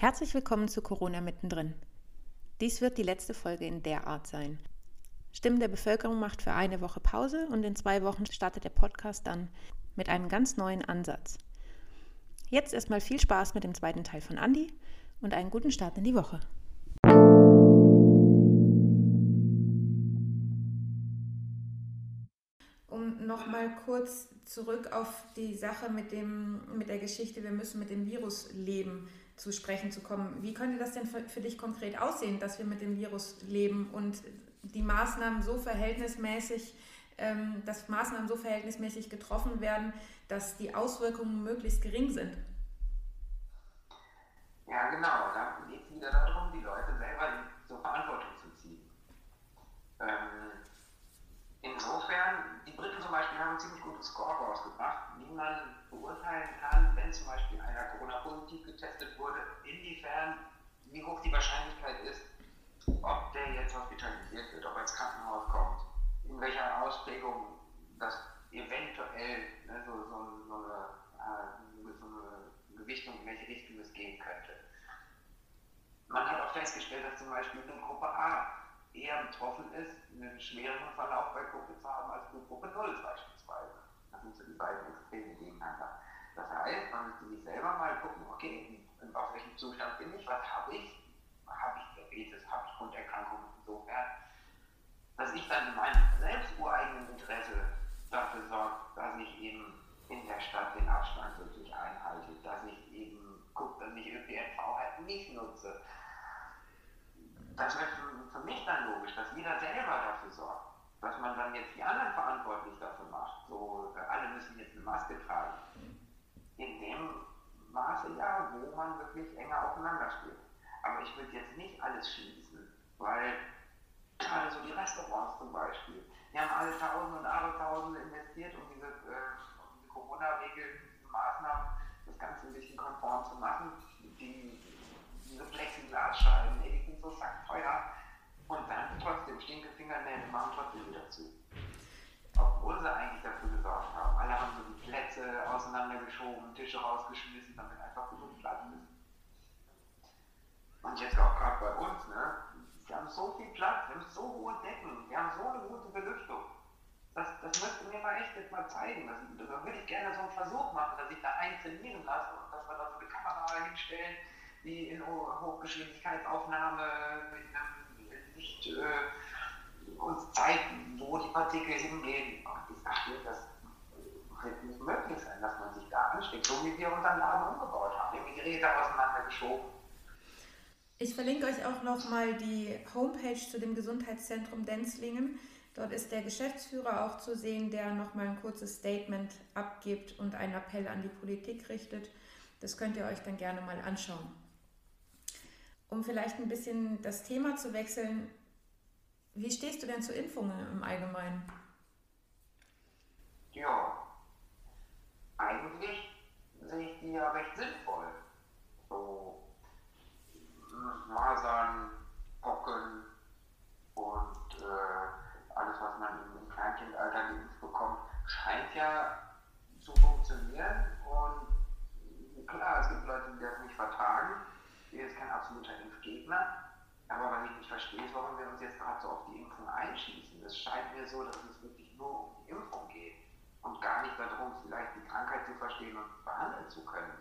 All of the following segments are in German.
Herzlich willkommen zu Corona mittendrin. Dies wird die letzte Folge in der Art sein. Stimmen der Bevölkerung macht für eine Woche Pause und in zwei Wochen startet der Podcast dann mit einem ganz neuen Ansatz. Jetzt erstmal viel Spaß mit dem zweiten Teil von Andy und einen guten Start in die Woche. Um nochmal kurz zurück auf die Sache mit, dem, mit der Geschichte, wir müssen mit dem Virus leben zu sprechen zu kommen. Wie könnte das denn für, für dich konkret aussehen, dass wir mit dem Virus leben und die Maßnahmen so verhältnismäßig, ähm, dass Maßnahmen so verhältnismäßig getroffen werden, dass die Auswirkungen möglichst gering sind? Ja, genau. Da geht es wieder darum, die Leute selber zur Verantwortung zu ziehen. Ähm, insofern, die Briten zum Beispiel haben ein ziemlich gutes Score rausgebracht, wie man beurteilen kann, wenn zum Beispiel einer Corona-positiv getestet wurde, inwiefern, wie hoch die Wahrscheinlichkeit ist, ob der jetzt hospitalisiert wird, ob er ins Krankenhaus kommt, in welcher Ausprägung das eventuell ne, so, so, so, eine, äh, so eine Gewichtung, in welche Richtung es gehen könnte. Man hat auch festgestellt, dass zum Beispiel eine Gruppe A eher betroffen ist, einen schwereren Verlauf bei Covid zu haben als die Gruppe 0 beispielsweise. Das sind so die beiden Extreme gegeneinander. Das heißt, man müsste sich selber mal gucken, okay, auf welchem Zustand bin ich, was habe ich, habe ich Diabetes, habe ich Grunderkrankungen insofern, dass ich dann in meinem selbst ureigenen Interesse dafür sorge, dass ich eben in der Stadt den Abstand wirklich einhalte, dass ich eben gucke, dass ich ÖPNV halt nicht nutze. Das wäre für mich dann logisch, dass jeder selber dafür sorgt dass man dann jetzt die anderen verantwortlich dafür macht. So, alle müssen jetzt eine Maske tragen. In dem Maße ja, wo man wirklich enger aufeinander steht. Aber ich würde jetzt nicht alles schließen, weil gerade so die Restaurants zum Beispiel, die haben alle Tausende und Abertausende investiert, um diese, äh, diese Corona-Regeln, diese Maßnahmen, das Ganze ein bisschen konform zu machen. Die, diese Plexiglasscheiben, die sind so sackteuer und dann trotzdem Stinkefingernägel machen trotzdem wieder zu. Obwohl sie eigentlich dafür gesorgt haben. Alle haben so die Plätze auseinandergeschoben, Tische rausgeschmissen, damit einfach genug Platz ist. Und jetzt auch gerade bei uns, ne? Wir haben so viel Platz, wir haben so hohe Decken, wir haben so eine gute Belüftung. Das, das müsste mir mal echt jetzt mal zeigen. Das, da würde ich gerne so einen Versuch machen, dass ich da einen trainieren lasse und dass wir da so eine Kamera hinstellen, die in Hochgeschwindigkeitsaufnahme mit einem nicht äh, uns zeigt, wo die Partikel hingehen. Und ich dachte, das wird nicht möglich sein, dass man sich da ansteckt, so wie wir unseren Laden umgebaut haben. Haben die Geräte auseinandergeschoben. Ich verlinke euch auch nochmal die Homepage zu dem Gesundheitszentrum Denzlingen. Dort ist der Geschäftsführer auch zu sehen, der nochmal ein kurzes Statement abgibt und einen Appell an die Politik richtet. Das könnt ihr euch dann gerne mal anschauen um vielleicht ein bisschen das Thema zu wechseln, wie stehst du denn zu Impfungen im Allgemeinen? Ja, eigentlich sehe ich die ja recht sinnvoll. So Masern, Pocken und äh, alles, was man im Kleinkindalter geimpft bekommt, scheint ja zu funktionieren. Und klar, es gibt Leute, die das nicht vertragen ich bin jetzt kein absoluter Impfgegner, aber was ich nicht verstehe, ist, warum wir uns jetzt gerade so auf die Impfung einschließen. Es scheint mir so, dass es wirklich nur um die Impfung geht und gar nicht darum, vielleicht die Krankheit zu verstehen und behandeln zu können.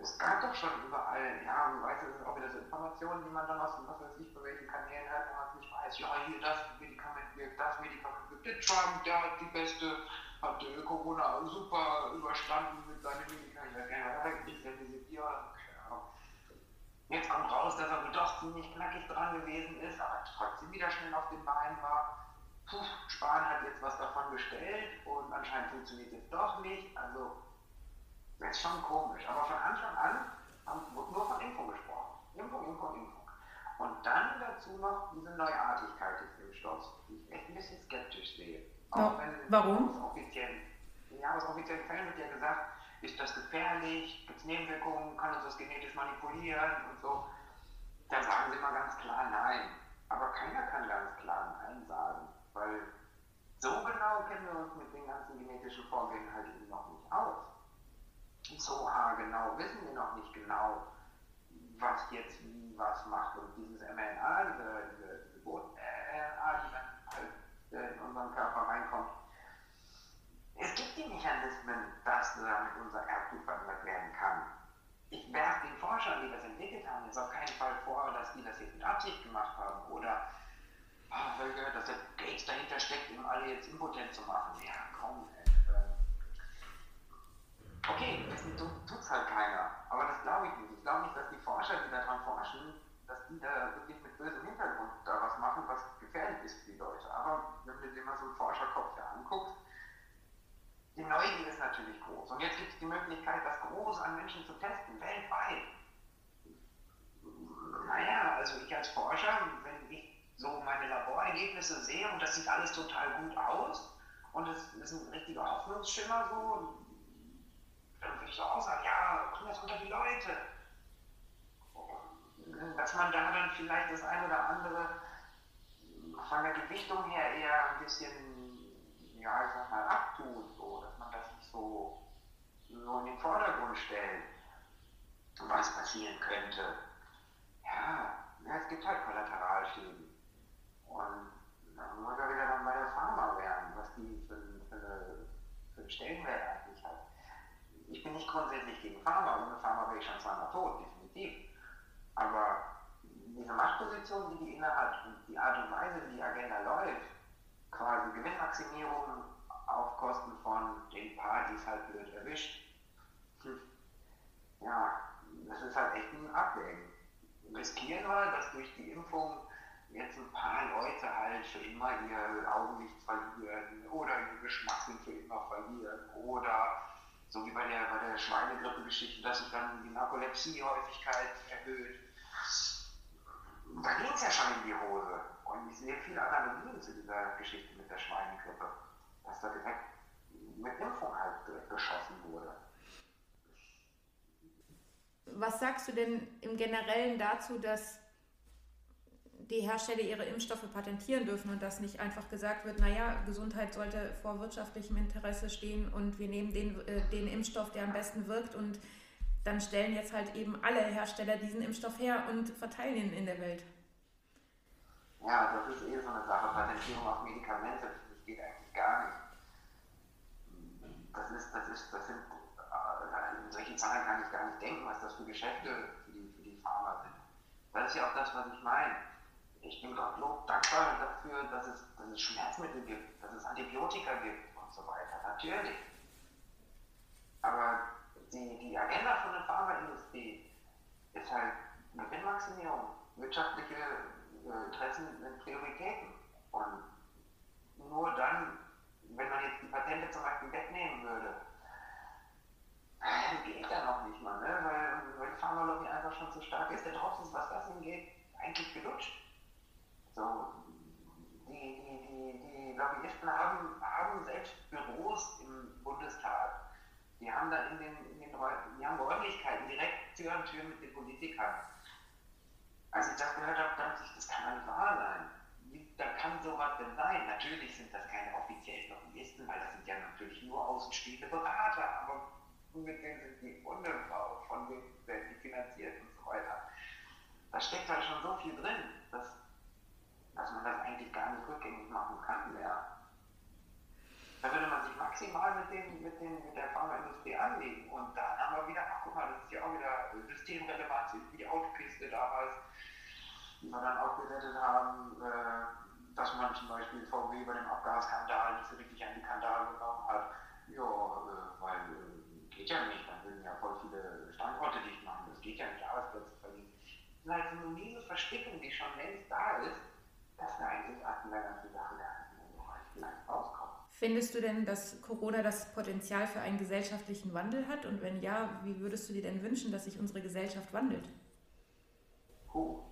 Es gab doch schon überall, ja, man weiß, es sind auch wieder so Informationen, die man dann aus, was weiß ich, bei welchen Kanälen hört, wo man nicht weiß, ja, hier das Medikament wirkt, das Medikament wirkt, der Trump, der hat die beste, hat Corona super überstanden mit seinen Medikamenten, ich er gekriegt hat, diese Bier, Jetzt kommt raus, dass er doch ziemlich knackig dran gewesen ist, aber trotzdem wieder schnell auf den Beinen war. Puh, Spahn hat jetzt was davon bestellt und anscheinend funktioniert es doch nicht. Also, das ist schon komisch. Aber von Anfang an haben, wurde nur von Impfung gesprochen. Impfung, Impfung, Impfung. Und dann dazu noch diese Neuartigkeit des Impfstoffs, die ich echt ein bisschen skeptisch sehe. Auch wenn Warum? Aus offiziellen, ja, aus offiziellen Fällen wird ja gesagt, ist das gefährlich, gibt es Nebenwirkungen, kann uns das genetisch manipulieren und so. Da sagen sie mal ganz klar nein. Aber keiner kann ganz klar nein sagen, weil so genau kennen wir uns mit den ganzen genetischen Vorgängen halt eben noch nicht aus. So haargenau wissen wir noch nicht genau, was jetzt wie was macht. Und dieses mRNA, diese, diese, diese Boot-RNA, die dann halt äh, in unseren Körper reinkommt, es gibt die Mechanismen, dass damit unser Erbgut verändert werden kann. Ich werfe den Forschern, die das entwickelt haben, jetzt auf keinen Fall vor, dass die das jetzt mit Absicht gemacht haben oder ah, weil gehört, dass der Gates dahinter steckt, um alle jetzt impotent zu machen. Ja, komm. Äh, okay, das tut es halt keiner. Aber das glaube ich nicht. Ich glaube nicht, dass die Forscher, die daran forschen, dass die da wirklich mit bösem Hintergrund da was machen, was gefährlich ist für die Leute. Aber wenn du dir mal so einen Forscherkopf hier anguckst, die Neugier ist natürlich groß. Und jetzt gibt es die Möglichkeit, das groß an Menschen zu testen, weltweit. Naja, also ich als Forscher, wenn ich so meine Laborergebnisse sehe und das sieht alles total gut aus und es ist ein richtiger Hoffnungsschimmer so, dann würde ich so auch sagen, ja, bring das unter die Leute. Dass man da dann vielleicht das eine oder andere von der Gewichtung her eher ein bisschen, ja, ich sag mal, abtut, so, dass man das nicht so, so in den Vordergrund stellt, was passieren könnte. Ja, ja es gibt halt Kollateralschäden. Und dann muss er wieder dann bei der Pharma werden, was die für, für, für Stellenwert eigentlich hat. Ich bin nicht grundsätzlich gegen Pharma, ohne Pharma wäre ich schon zweimal tot, definitiv. Aber diese Machtposition, die die innehat und die Art und Weise, wie die Agenda läuft, quasi Gewinnmaximierung auf Kosten von den paar, die es halt blöd erwischt. Hm. Ja, das ist halt echt ein Abwägen. Riskieren wir, dass durch die Impfung jetzt ein paar Leute halt für immer ihr Augenlicht verlieren oder ihr Geschmackssinn für immer verlieren oder so wie bei der, bei der Schweinegrippe-Geschichte, dass sich dann die Narkolepsie-Häufigkeit erhöht. Da ging es ja schon in die Hose. Und ich sehe viele Analogien zu dieser Geschichte mit der Schweinegrippe, dass da direkt mit Impfung halt direkt geschossen wurde. Was sagst du denn im Generellen dazu, dass die Hersteller ihre Impfstoffe patentieren dürfen und dass nicht einfach gesagt wird, naja, Gesundheit sollte vor wirtschaftlichem Interesse stehen und wir nehmen den, äh, den Impfstoff, der am besten wirkt und dann stellen jetzt halt eben alle Hersteller diesen Impfstoff her und verteilen ihn in der Welt. Ja, das ist eh so eine Sache. Patentierung auf Medikamente, das geht eigentlich gar nicht. Das ist, das ist, das sind, äh, solche Zahlen kann ich gar nicht denken, was das für Geschäfte für die, für die Pharma sind. Das ist ja auch das, was ich meine ich bin Gottlob dankbar dafür, dass es, dass es Schmerzmittel gibt, dass es Antibiotika gibt und so weiter. Natürlich. Aber die, die Agenda von der Pharmaindustrie ist halt Gewinnmaximierung, wirtschaftliche äh, Interessen sind Prioritäten. Und nur dann, wenn man jetzt die Patente zum Beispiel wegnehmen würde, geht ja noch nicht mal, ne? weil, weil die Pharmalobby einfach schon zu stark ist. Der Drops ist, was das hingeht, eigentlich gelutscht. So, die, die, die, die Lobbyisten haben, haben selbst Büros im Bundestag. Die haben dann in den, in den die haben Räumlichkeiten direkt Tür an Tür mit den Politikern. Als ich das gehört habe, dachte ich, das kann nicht wahr sein. Da kann sowas denn sein? Natürlich sind das keine offiziellen Lobbyisten, weil das sind ja natürlich nur außenstehende Berater, aber mit denen sind die unbebaut, von wem werden die finanziert und so weiter. Da steckt halt schon so viel drin, dass dass man das eigentlich gar nicht rückgängig machen kann mehr. Da würde man sich maximal mit, den, mit, den, mit der Pharmaindustrie anlegen. Und dann haben wir wieder, ach guck mal, das ist ja auch wieder systemrelevant, wie die Autokiste damals, die wir dann auch gerettet haben, äh, dass man zum Beispiel VW bei dem Abgasskandal nicht so richtig an die Kandale genommen hat. Ja, äh, weil äh, geht ja nicht, dann würden ja voll viele Standorte dicht machen, das geht ja nicht, Arbeitsplätze verlieren. Das ist halt so eine miese Verstickung, die schon längst da ist dass wir eigentlich aus dieser ganzen Sache vielleicht rauskommen. Findest du denn, dass Corona das Potenzial für einen gesellschaftlichen Wandel hat? Und wenn ja, wie würdest du dir denn wünschen, dass sich unsere Gesellschaft wandelt? Puh.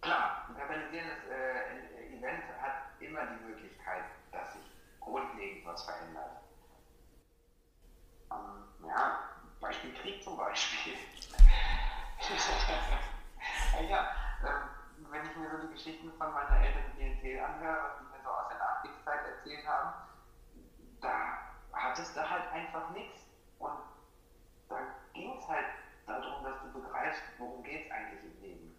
Klar, ein organisierendes äh, Event hat immer die Möglichkeit, dass sich grundlegend was verändert. Ähm, ja, Beispiel Krieg zum Beispiel. von meiner Eltern Klientel anhöre, was die mir so aus der Nachkriegszeit erzählt haben, da hattest du halt einfach nichts. Und da ging es halt darum, dass du begreifst, worum geht es eigentlich im Leben.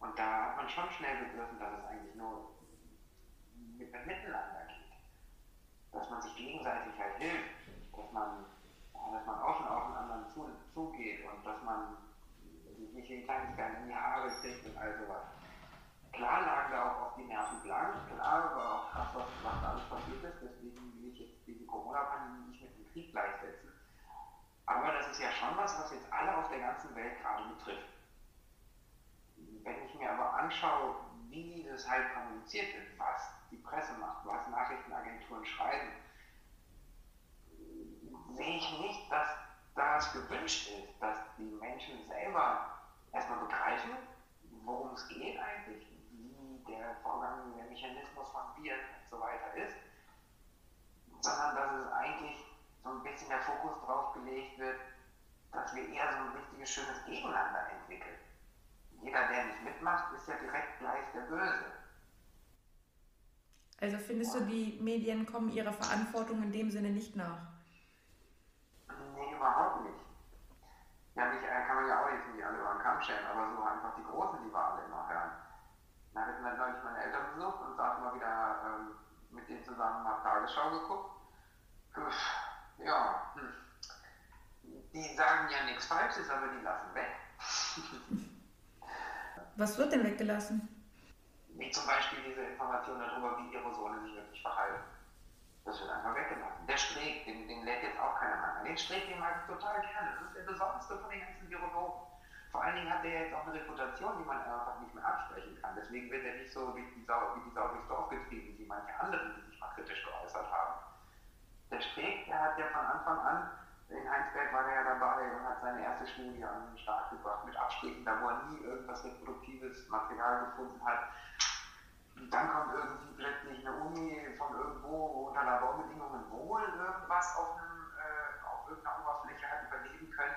Und da hat man schon schnell begriffen, dass es eigentlich nur mit, miteinander geht. Dass man sich gegenseitig halt hilft, dass man, dass man offen auf den anderen zu, zugeht und dass man sich nicht jeden Kleinigkeiten in die Haare kriegt und all sowas. Klar lagen da auch auf die Nerven blank, klar war auch krass, was, was da alles passiert ist, deswegen will ich jetzt diese Corona-Pandemie nicht mit dem Krieg gleichsetzen. Aber das ist ja schon was, was jetzt alle auf der ganzen Welt gerade betrifft. Wenn ich mir aber anschaue, wie das halt kommuniziert wird, was die Presse macht, was Nachrichtenagenturen schreiben, sehe ich nicht, dass das gewünscht ist, dass die Menschen selber erstmal begreifen, worum es geht eigentlich, der Vorgang, der Mechanismus von Viren und so weiter ist, sondern dass es eigentlich so ein bisschen der Fokus drauf gelegt wird, dass wir eher so ein richtiges, schönes Gegeneinander entwickeln. Jeder, der nicht mitmacht, ist ja direkt gleich der Böse. Also findest du, die Medien kommen ihrer Verantwortung in dem Sinne nicht nach? Nee, überhaupt nicht. Ja, nicht, kann man ja auch jetzt nicht alle über den Kamm scheren, aber so einfach die Großen, die wir alle immer hören. Da habe ich neulich meine Eltern besucht und saß mal wieder ähm, zusammen mal Tagesschau geguckt. Ja, hm. die sagen ja nichts Falsches, aber die lassen weg. Was wird denn weggelassen? Wie zum Beispiel diese Information darüber, wie Aerosole sich wirklich verhalten. Das wird einfach weggelassen. Der Streeck, den, den lädt jetzt auch keiner mehr an. Den Streeck, den mag ich total gerne. Das ist der besonderste von den ganzen Virologen. Vor allen Dingen hat er jetzt auch eine Reputation, die man einfach nicht mehr absprechen kann. Deswegen wird er nicht so wie die Sau, wie die Sau durchs Dorf getrieben, wie manche anderen, die mal kritisch geäußert haben. Der Streeck, der hat ja von Anfang an, in Heinsberg war er ja dabei und hat seine erste Studie an den Start gebracht mit Abstrichen, da wo er nie irgendwas reproduktives Material gefunden hat. Und dann kommt irgendwie plötzlich eine Uni von irgendwo, wo unter Laborbedingungen wohl irgendwas auf, einem, äh, auf irgendeiner Oberfläche hat überleben können.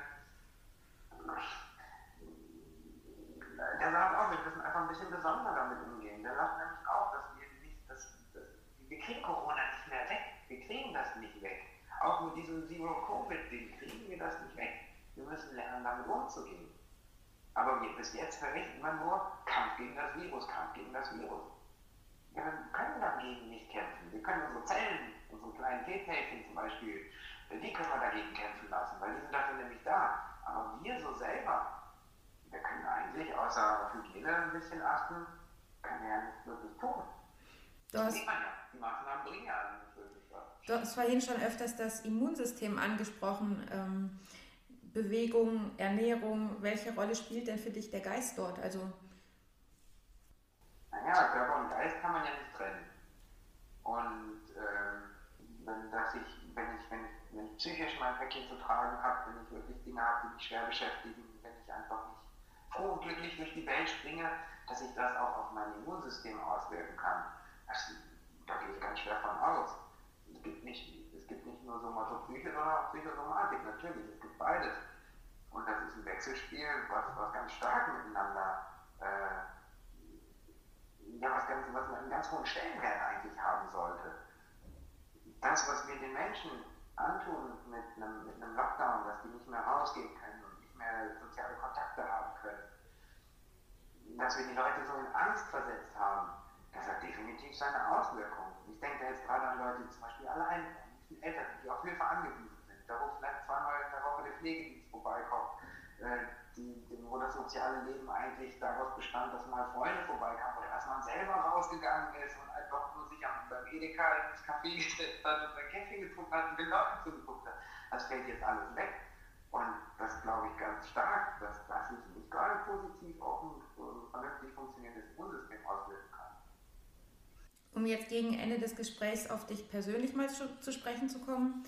Der sagt auch, wir müssen einfach ein bisschen besonderer damit umgehen. Der sagt nämlich auch, dass wir nicht, dass, dass, wir kriegen Corona nicht mehr weg. Wir kriegen das nicht weg. Auch mit diesem Zero-Covid-Ding kriegen wir das nicht weg. Wir müssen lernen, damit umzugehen. Aber wir, bis jetzt verrichten wir nur Kampf gegen das Virus, Kampf gegen das Virus. Ja, wir können dagegen nicht kämpfen. Wir können unsere Zellen, unsere kleinen T-Zellchen zum Beispiel, die können wir dagegen kämpfen lassen, weil die sind dafür nämlich da. Aber wir so selber, wir können eigentlich außer auf Hygiene ein bisschen achten, können wir ja nicht wirklich tun. Du hast, sieht man ja, die Maßnahmen bringen ja was. du hast vorhin schon öfters das Immunsystem angesprochen. Ähm, Bewegung, Ernährung, welche Rolle spielt denn für dich der Geist dort? Also naja, Körper und Geist kann man ja nicht trennen. Und ähm, wenn, dass ich, wenn, ich, wenn, ich, wenn ich psychisch mein Päckchen zu tragen habe, wenn ich wirklich Dinge habe, die mich schwer beschäftigen, wenn ich einfach nicht froh und glücklich durch die Welt springe, dass ich das auch auf mein Immunsystem auswirken kann. Das, da gehe ich ganz schwer von aus. Es gibt nicht, es gibt nicht nur Somatopsyche, sondern auch Psychosomatik. Natürlich, beides. Und das ist ein Wechselspiel, was, was ganz stark miteinander äh, ja, was, ganz, was einen ganz hohen Stellenwert eigentlich haben sollte. Das, was wir den Menschen antun mit einem, mit einem Lockdown, dass die nicht mehr rausgehen können und nicht mehr soziale Kontakte haben können, dass wir die Leute so in Angst versetzt haben, das hat definitiv seine Auswirkungen. Ich denke jetzt gerade an Leute, die zum Beispiel allein sind, die auf Hilfe angewiesen sind. Da wo vielleicht zweimal der Pflegedienst vorbeikommt. Äh, die, wo das soziale Leben eigentlich daraus bestand, dass mal Freunde vorbeikamen oder dass man selber rausgegangen ist und einfach nur sich am, beim Edeka ins Café gesetzt hat und sein Käffchen getrunken hat und den Leuten zugeguckt hat. Das fällt jetzt alles weg. Und das glaube ich ganz stark, dass das nicht gerade positiv auf ein vernünftig funktionierendes Immunsystem auswirken kann. Um jetzt gegen Ende des Gesprächs auf dich persönlich mal zu sprechen zu kommen,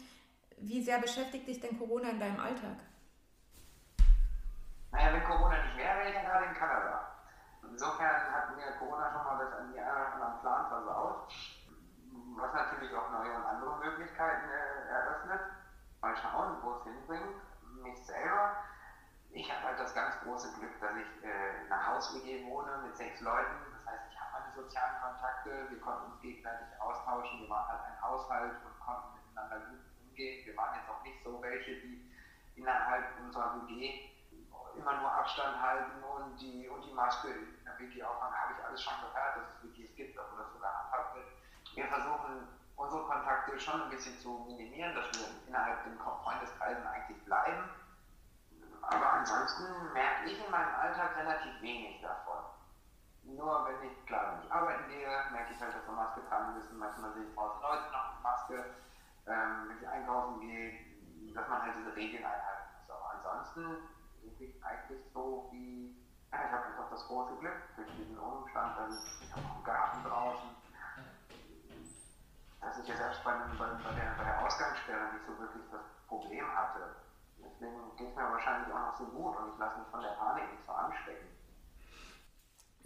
wie sehr beschäftigt dich denn Corona in deinem Alltag? Naja, wenn Corona nicht wäre, wäre ich ja gerade in Kanada. Insofern hat mir Corona schon mal das an die anderen Plan versaut, was natürlich auch neue und andere Möglichkeiten äh, eröffnet. Mal schauen, wo es hinbringt. Mich selber. Ich habe halt das ganz große Glück, dass ich äh, in einer Haus-WG wohne mit sechs Leuten. Das heißt, ich habe meine sozialen Kontakte, wir konnten uns gegenseitig austauschen, wir waren halt ein Haushalt und konnten miteinander gut umgehen. Wir waren jetzt auch nicht so welche, die innerhalb unserer WG immer nur Abstand halten und die, und die Maske in der Wiki-Aufwand habe ich alles schon gehört, dass es Wikis gibt, aber das sogar gehandhabt wird. Wir versuchen unsere Kontakte schon ein bisschen zu minimieren, dass wir innerhalb den Freundeskreisen eigentlich bleiben. Aber ansonsten merke ich in meinem Alltag relativ wenig davon. Nur wenn ich, klar, wenn ich arbeiten gehe, merke ich halt, dass wir Maske tragen müssen. Manchmal sehe ich draußen Leute noch mit Maske. Ähm, wenn ich einkaufen gehe, dass man halt diese Regeln einhalten muss. Aber ansonsten denke ich eigentlich so wie, ja, ich habe einfach das große Glück durch diesen Umstand, dass ich, ich habe einen Garten draußen, dass ich ja selbst bei, bei, bei, der, bei der Ausgangssperre nicht so wirklich das Problem hatte. Deswegen geht es mir wahrscheinlich auch noch so gut und ich lasse mich von der Panik nicht so anstecken.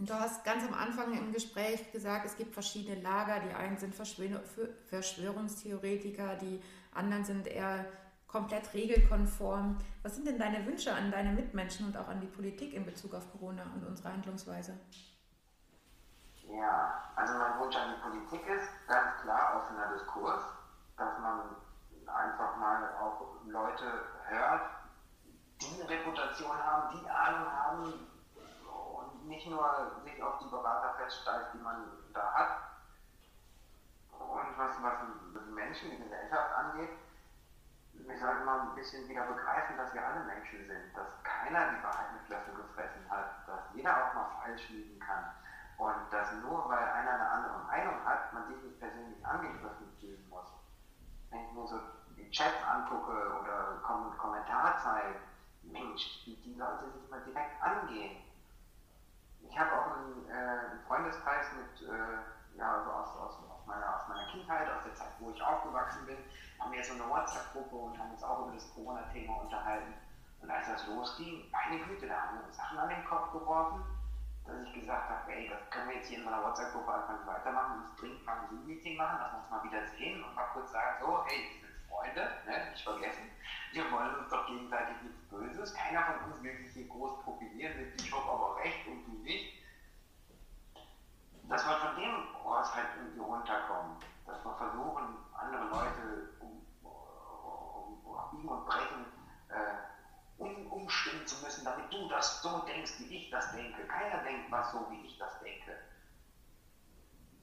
Du hast ganz am Anfang im Gespräch gesagt, es gibt verschiedene Lager. Die einen sind Verschwörungstheoretiker, die anderen sind eher komplett regelkonform. Was sind denn deine Wünsche an deine Mitmenschen und auch an die Politik in Bezug auf Corona und unsere Handlungsweise? Ja, also mein Wunsch an die Politik ist ganz klar offener Diskurs, dass man einfach mal auch Leute hört, die eine Reputation haben, die Ahnung haben, nicht nur sich auf die Berater feststeift, die man da hat. Und was, was die Menschen, die Gesellschaft angeht, ich sage mal ein bisschen wieder begreifen, dass wir alle Menschen sind, dass keiner die Wahrheit mit Löffel gefressen hat, dass jeder auch mal falsch liegen kann und dass nur weil einer eine andere Meinung hat, man sich nicht persönlich angegriffen fühlen muss. Wenn ich mir so die Chats angucke oder Kommentarzeilen, Mensch, die, die Leute sich mal direkt angehen ich habe auch einen, äh, einen, Freundeskreis mit, äh, ja, also aus, aus, aus, meiner, aus meiner Kindheit, aus der Zeit, wo ich aufgewachsen bin, haben wir so eine WhatsApp-Gruppe und haben uns auch über das Corona-Thema unterhalten. Und als das losging, meine Güte, da haben wir uns Sachen an den Kopf geworfen, dass ich gesagt habe, ey, das können wir jetzt hier in meiner WhatsApp-Gruppe einfach weitermachen, uns dringend mal ein Zoom-Meeting machen, lass uns mal wieder sehen und mal kurz sagen, so, hey, wir Freunde, ne, nicht vergessen, wir wollen uns doch gegenseitig nichts Böses, keiner von uns will sich hier groß profilieren mit, ich habe aber recht und du nicht. Dass wir von dem Kurs halt irgendwie runterkommen, dass wir versuchen, andere Leute um, um, um Biegen und Brechen äh, um, umstimmen zu müssen, damit du das so denkst, wie ich das denke. Keiner denkt was so, wie ich das denke.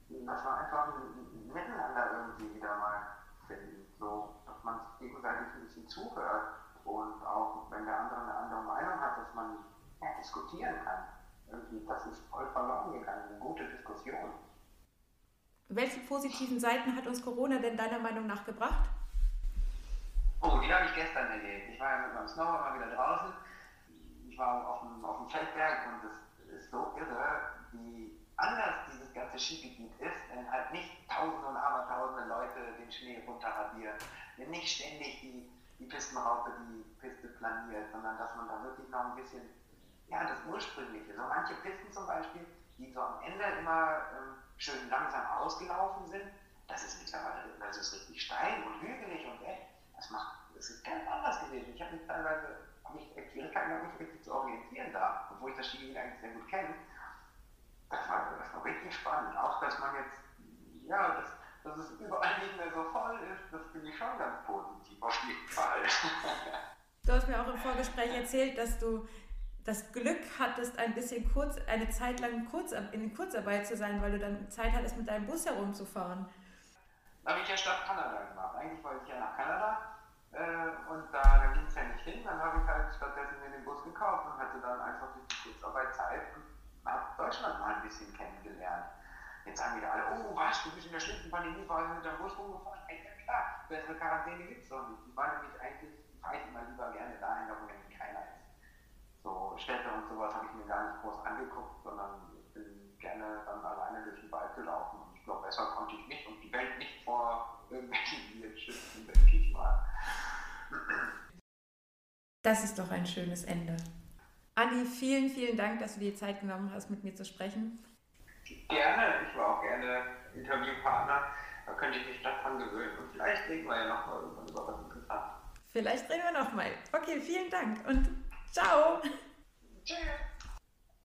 Dass wir einfach ein Miteinander irgendwie wieder mal finden, so dass man sich gegenseitig ein bisschen zuhört und auch wenn der andere eine andere Meinung hat, dass man ja, diskutieren kann. Irgendwie, das ist voll verloren gegangen, eine gute Diskussion. Welche positiven Seiten hat uns Corona denn deiner Meinung nach gebracht? Oh, die habe ich gestern erlebt. Ich war ja mit meinem Snowboard mal wieder draußen. Ich war auf dem, auf dem Feldberg und es ist so irre, wie anders dieses ganze Skigebiet ist, wenn halt nicht tausende und abertausende Leute den Schnee runterradieren, wenn nicht ständig die die Pistenraupe die Piste planiert, sondern dass man da wirklich noch ein bisschen, ja, das Ursprüngliche, so manche Pisten zum Beispiel, die so am Ende immer ähm, schön langsam ausgelaufen sind, das ist mittlerweile, das ist richtig steil und hügelig und echt, das macht, das ist ganz anders gewesen. Ich habe mich teilweise, habe ich Schwierigkeiten gehabt, mich richtig zu orientieren da, obwohl ich das Skigebiet eigentlich sehr gut kenne. Das war, das war richtig spannend, auch dass man jetzt, ja, dass es überall nicht mehr so voll ist, das finde ich schon ganz positiv, auf jeden Fall. Du hast mir auch im Vorgespräch erzählt, dass du das Glück hattest, ein bisschen kurz, eine Zeit lang kurz, in Kurzarbeit zu sein, weil du dann Zeit hattest, mit deinem Bus herumzufahren. Da habe ich ja Stadt Kanada gemacht. Eigentlich wollte ich ja nach Kanada äh, und da, da ging es ja nicht hin. Dann habe ich halt stattdessen mir den Bus gekauft und hatte dann einfach durch die Kurzarbeit Zeit und habe Deutschland mal ein bisschen kennengelernt. Jetzt sagen wieder alle, oh was, du bist in der schlimmsten Pandemiephase mit deinem Bus rumgefahren. Ja klar, bessere Quarantäne gibt es doch nicht. Die waren nämlich eigentlich, fahre ich immer lieber gerne dahin, wo nämlich keiner ist. So Städte und sowas habe ich mir gar nicht groß angeguckt, sondern ich bin gerne dann alleine durch den Wald gelaufen. Und ich glaube, besser konnte ich nicht und die Welt nicht vor irgendwelchen Viren schützen, denke ich mal. Das ist doch ein schönes Ende. Andi, vielen, vielen Dank, dass du dir Zeit genommen hast, mit mir zu sprechen. Gerne, ich war auch gerne Interviewpartner. Da könnte ich mich daran gewöhnen. Und vielleicht reden wir ja nochmal irgendwann über was Interessantes. Vielleicht reden wir nochmal. Okay, vielen Dank und ciao. Tschüss.